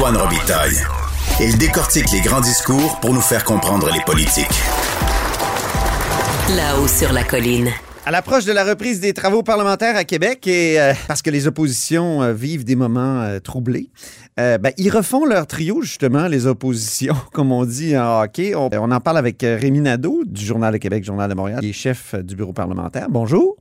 Antoine Robitaille. Il décortique les grands discours pour nous faire comprendre les politiques. Là-haut sur la colline. À l'approche de la reprise des travaux parlementaires à Québec et euh, parce que les oppositions euh, vivent des moments euh, troublés, ben, ils refont leur trio justement, les oppositions, comme on dit en hockey. On, en parle avec Rémi Nadeau du Journal de Québec, Journal de Montréal, qui est chef du bureau parlementaire. Bonjour.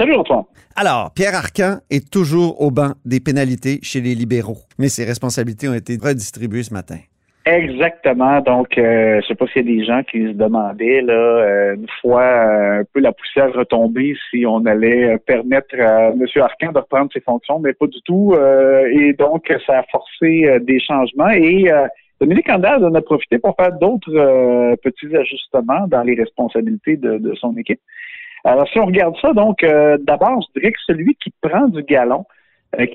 Salut Antoine. Alors, Pierre Arcan est toujours au banc des pénalités chez les libéraux, mais ses responsabilités ont été redistribuées ce matin. Exactement. Donc, euh, je sais pas s'il y a des gens qui se demandaient, là, euh, une fois euh, un peu la poussière retombée, si on allait permettre à M. Arcan de reprendre ses fonctions, mais pas du tout. et donc, ça a forcé des changements. Et Dominique Andaz en a profité pour faire d'autres petits ajustements dans les responsabilités de, de, son équipe. Alors, si on regarde ça, donc, d'abord, je dirais que celui qui prend du galon,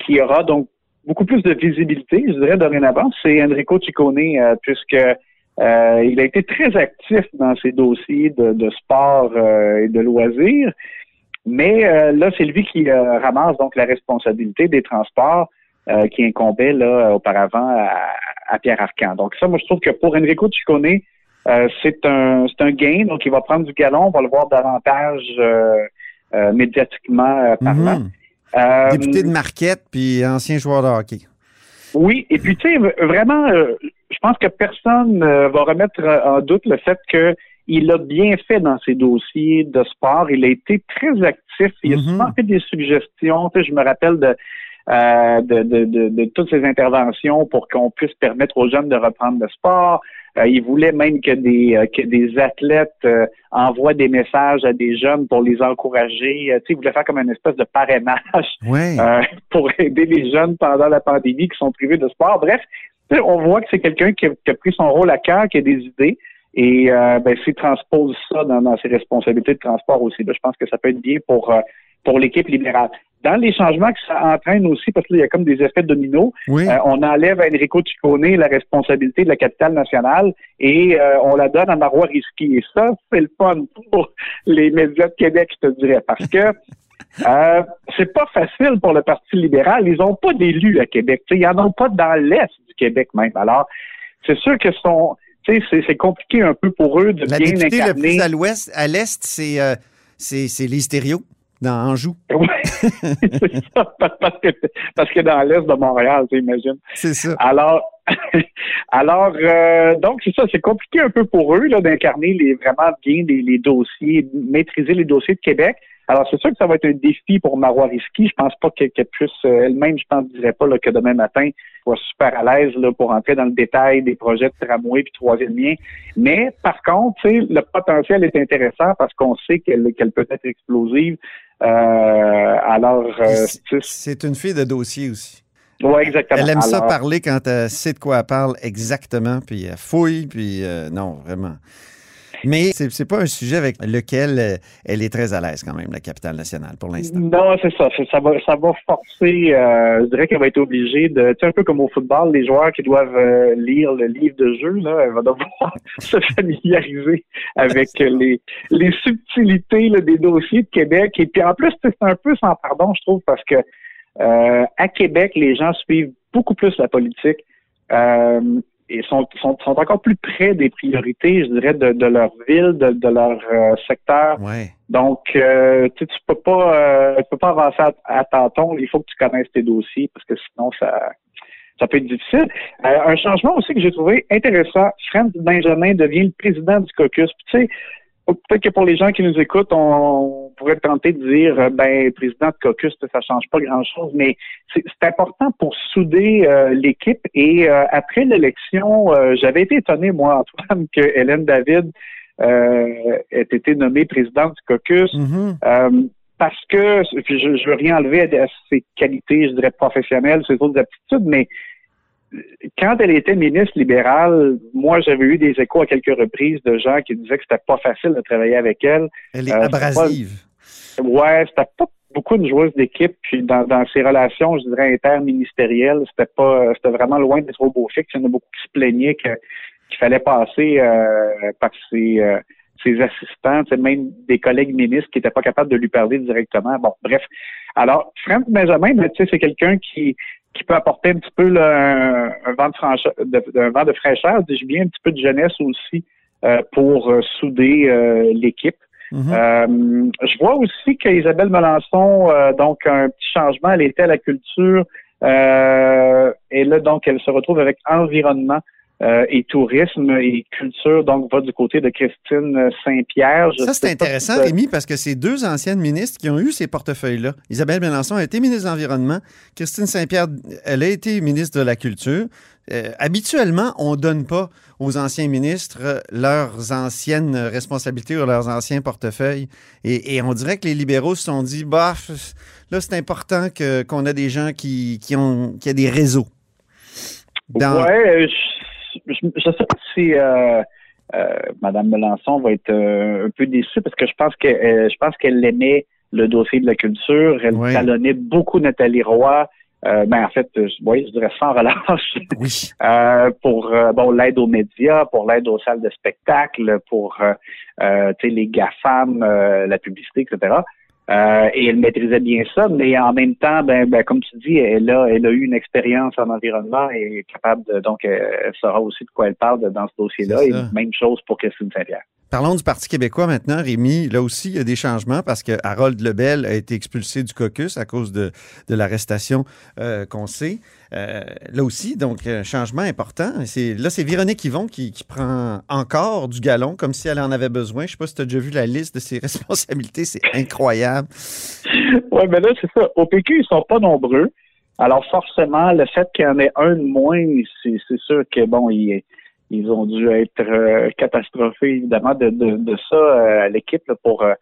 qui aura donc beaucoup plus de visibilité, je dirais, dorénavant, c'est Enrico Ciccone, euh, puisque euh, il a été très actif dans ses dossiers de, sport euh, et de loisirs. Mais là, c'est lui qui ramasse donc la responsabilité des transports qui incombait là auparavant à, Pierre Arcan. Donc ça, moi, je trouve que pour Enrico Ciccone, c'est un c'est un gain. Donc, il va prendre du galon, on va le voir davantage médiatiquement parlant. Mhm. Euh, Député de Marquette, puis ancien joueur de hockey. Oui, et puis tu sais, vraiment, euh, je pense que personne ne va remettre en doute le fait qu'il a bien fait dans ses dossiers de sport. Il a été très actif. Il a mm-hmm. souvent fait des suggestions. Tu sais, je me rappelle de, euh, de, de, de, de, toutes ces interventions pour qu'on puisse permettre aux jeunes de reprendre le sport. Euh, il voulait même que des euh, que des athlètes euh, envoient des messages à des jeunes pour les encourager. tu sais, il voulait faire comme une espèce de parrainage pour aider les jeunes pendant la pandémie qui sont privés de sport. Bref, on voit que c'est quelqu'un qui, a pris son rôle à cœur, qui a des idées. Et ben, s'il transpose ça dans, ses responsabilités de transport aussi, ben, je pense que ça peut être bien pour pour l'équipe libérale dans les changements que ça entraîne aussi, parce qu'il y a comme des effets dominos, euh, on enlève à Enrico Ciccone la responsabilité de la capitale nationale et euh, on la donne à Marois Risky. Et ça, c'est le fun pour les médias de Québec, je te dirais, parce que euh, c'est pas facile pour le Parti libéral. Ils n'ont pas d'élus à Québec. ils n'en ont pas dans l'Est du Québec même. Alors, c'est sûr que son, c'est compliqué un peu pour eux de la bien incarner. Le plus à l'ouest, à l'est, c'est euh, c'est les stéréos dans Anjou. Oui, c'est ça, parce que, parce que dans l'est de Montréal, tu imagines. C'est ça. Alors, alors euh, donc c'est ça, c'est compliqué un peu pour eux là d'incarner les vraiment bien les, les, dossiers, maîtriser les dossiers de Québec. Alors, c'est sûr que ça va être un défi pour Marois Risky. Je pense pas qu'elle puisse euh, elle-même, je pense, dirais pas là, que demain matin, soit super à l'aise là, pour entrer dans le détail des projets de tramway puis troisième lien. Mais par contre, le potentiel est intéressant parce qu'on sait qu'elle qu'elle peut être explosive. Euh, alors, euh, c'est une fille de dossier aussi. Oui, exactement. Elle aime ça parler quand elle sait de quoi elle parle exactement, puis elle fouille, puis non, vraiment. Mais c'est, c'est pas un sujet avec lequel euh, elle est très à l'aise quand même, la capitale nationale, pour l'instant. Non, c'est ça. Ça va, ça va forcer, euh, je dirais qu'elle va être obligée de, tu sais, un peu comme au football, les joueurs qui doivent euh, lire le livre de jeu, là, elle va devoir se familiariser avec les, les subtilités des dossiers de Québec. Et puis en plus, c'est un peu sans pardon, je trouve, parce que à Québec, les gens suivent beaucoup plus la politique. Euh, et sont, sont, sont, encore plus près des priorités, je dirais, de, de leur ville, de, de leur euh, secteur. Donc, euh, tu, tu peux pas euh, tu peux pas avancer à, à tâtons. Il faut que tu connaisses tes dossiers parce que sinon ça ça peut être difficile. un changement aussi que j'ai trouvé intéressant, Franz Benjamin devient le président du caucus. tu sais, peut-être que pour les gens qui nous écoutent, on pourrait tenter de dire, euh, ben, président de caucus, ça change pas grand-chose, mais c'est important pour souder euh, l'équipe. Et euh, après l'élection, j'avais été étonné, moi, Antoine, que Hélène David ait été nommée présidente du caucus. Mm-hmm. parce que, je, je veux rien enlever à, ses qualités, je dirais, professionnelles, ses autres aptitudes, mais quand elle était ministre libérale, moi, j'avais eu des échos à quelques reprises de gens qui disaient que c'était pas facile de travailler avec elle. Elle est abrasive. Ouais, c'était pas beaucoup une joueuse d'équipe, puis dans, dans ses relations, je dirais, interministérielles, c'était pas c'était vraiment loin d'être au beau fixe. Il y en a beaucoup qui se plaignaient que, qu'il fallait passer euh, par ses, euh, ses assistants, même des collègues ministres qui n'étaient pas capables de lui parler directement. Bon, bref. Alors, Franck Benjamin, ben, tu sais, c'est quelqu'un qui, qui peut apporter un petit peu là, un, vent de, de, vent de fraîcheur, dis-je bien, un petit peu de jeunesse aussi euh, pour euh, souder l'équipe. Mhm. Euh, je vois aussi qu'Isabelle Melançon, euh, donc un petit changement, elle était à la culture euh, et là donc elle se retrouve avec environnement et tourisme et culture, donc va du côté de Christine Saint-Pierre. Ça, c'est intéressant, Rémi, parce que c'est deux anciennes ministres qui ont eu ces portefeuilles-là. Isabelle Melançon a été ministre de l'Environnement. Christine Saint-Pierre, elle a été ministre de la Culture. Euh, habituellement, on ne donne pas aux anciens ministres euh, leurs anciennes responsabilités ou leurs anciens portefeuilles. Et, on dirait que les libéraux se sont dit, bah, là, c'est important qu'on a des gens qui, qui ont qui a des réseaux. Dans... Ouais, je ne sais pas si euh, Mme Melançon va être un peu déçue parce que je pense que je pense qu'elle aimait le dossier de la culture. Elle talonnait beaucoup Nathalie Roy. Euh, ben en fait, je, oui, je dirais sans relâche. Oui. euh, pour euh, bon l'aide aux médias, pour l'aide aux salles de spectacle, pour euh, les GAFAM, la publicité, etc. et elle maîtrisait bien ça, mais en même temps, ben, ben comme tu dis, elle a, elle a eu une expérience en environnement et est capable de, donc elle saura aussi de quoi elle parle dans ce dossier-là. Et même chose pour Christine Saint-Pierre. Parlons du Parti québécois maintenant, Rémi. Là aussi, il y a des changements parce que Harold Lebel a été expulsé du caucus à cause de, de l'arrestation euh, qu'on sait. Euh, là aussi, donc, un changement important. Là, c'est Véronique Yvon qui, qui, prend encore du galon comme si elle en avait besoin. Je ne sais pas si tu as déjà vu la liste de ses responsabilités. C'est incroyable. oui, mais là, c'est ça. Au PQ, ils ne sont pas nombreux. Alors, forcément, le fait qu'il y en ait un de moins, c'est, c'est sûr que, bon, il est ils ont dû être euh, catastrophés, évidemment, de, de, de ça euh, à l'équipe pour euh,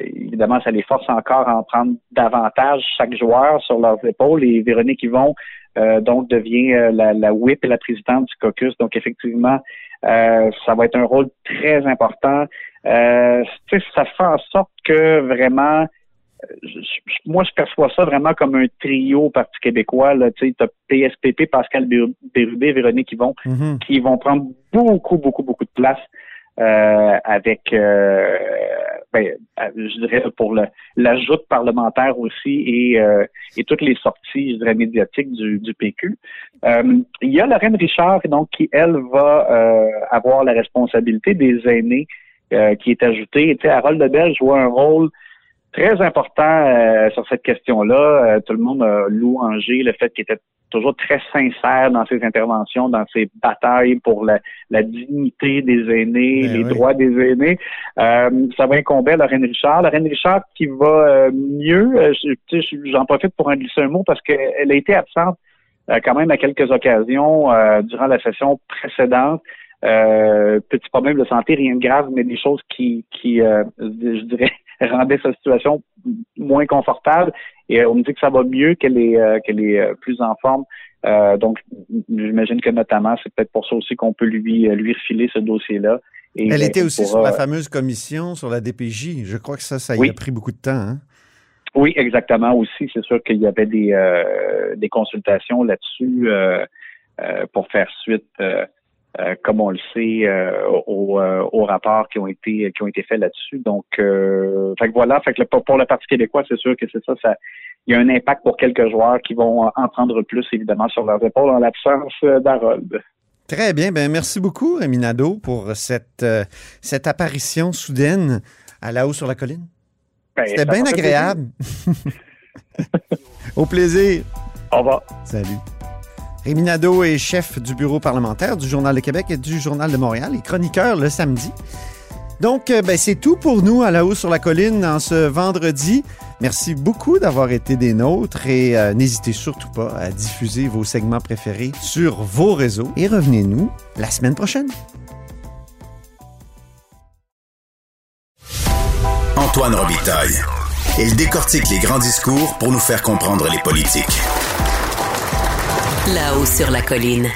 évidemment, ça les force encore à en prendre davantage chaque joueur sur leurs épaules. Et Véronique Yvon, donc, devient la, la whip et la présidente du caucus. Donc, effectivement, ça va être un rôle très important. ça fait en sorte que vraiment moi, je perçois ça vraiment comme un trio Parti québécois. Tu as PSPP, Pascal Bérubé, Véronique qui vont, mm-hmm. qui vont prendre beaucoup, beaucoup, beaucoup de place euh, avec, euh, ben, je dirais, pour l'ajout parlementaire aussi et, euh, et toutes les sorties, je dirais, médiatiques du, du PQ. il y a Lorraine Richard, donc, qui, elle, va avoir la responsabilité des aînés qui est ajoutée. Tu sais, Harold Lebel joue un rôle très important euh, sur cette question-là. Euh, tout le monde a louangé le fait qu'il était toujours très sincère dans ses interventions, dans ses batailles pour la, dignité des aînés, ben les droits des aînés. Euh, ça va incomber à Lorraine Richard. Lorraine Richard qui va mieux. J'en profite pour en glisser un mot parce qu'elle a été absente quand même à quelques occasions durant la session précédente. petit problème de santé, rien de grave, mais des choses qui, qui je dirais, rendait sa situation moins confortable. Et on me dit que ça va mieux, qu'elle est, euh, qu'elle est euh, plus en forme. Euh, donc, j'imagine que notamment, c'est peut-être pour ça aussi qu'on peut lui, lui refiler ce dossier-là. Et Elle était aussi sur la fameuse commission sur la DPJ. Je crois que ça, ça y a pris beaucoup de temps. Hein? Oui, exactement. Aussi, c'est sûr qu'il y avait des, des consultations là-dessus pour faire suite euh, comme on le sait, euh, aux, euh, rapports qui ont été qui ont été faits là-dessus. Donc, fait que voilà, fait que pour le Parti québécois, c'est sûr que c'est ça, ça. Il y a un impact pour quelques joueurs qui vont en prendre plus, évidemment, sur leurs épaules en l'absence d'Harold. Très bien. Ben, merci beaucoup, Eminado, pour cette, cette apparition soudaine à la haut sur la colline. Ben, C'était bien agréable. Au plaisir. Au revoir. Salut. Rémi est chef du bureau parlementaire du Journal de Québec et du Journal de Montréal et chroniqueur le samedi. Donc, euh, ben, c'est tout pour nous à la haut sur la colline en ce vendredi. Merci beaucoup d'avoir été des nôtres et euh, n'hésitez surtout pas à diffuser vos segments préférés sur vos réseaux et revenez-nous la semaine prochaine. Antoine Robitaille. Il décortique les grands discours pour nous faire comprendre les politiques. Là-haut sur la colline.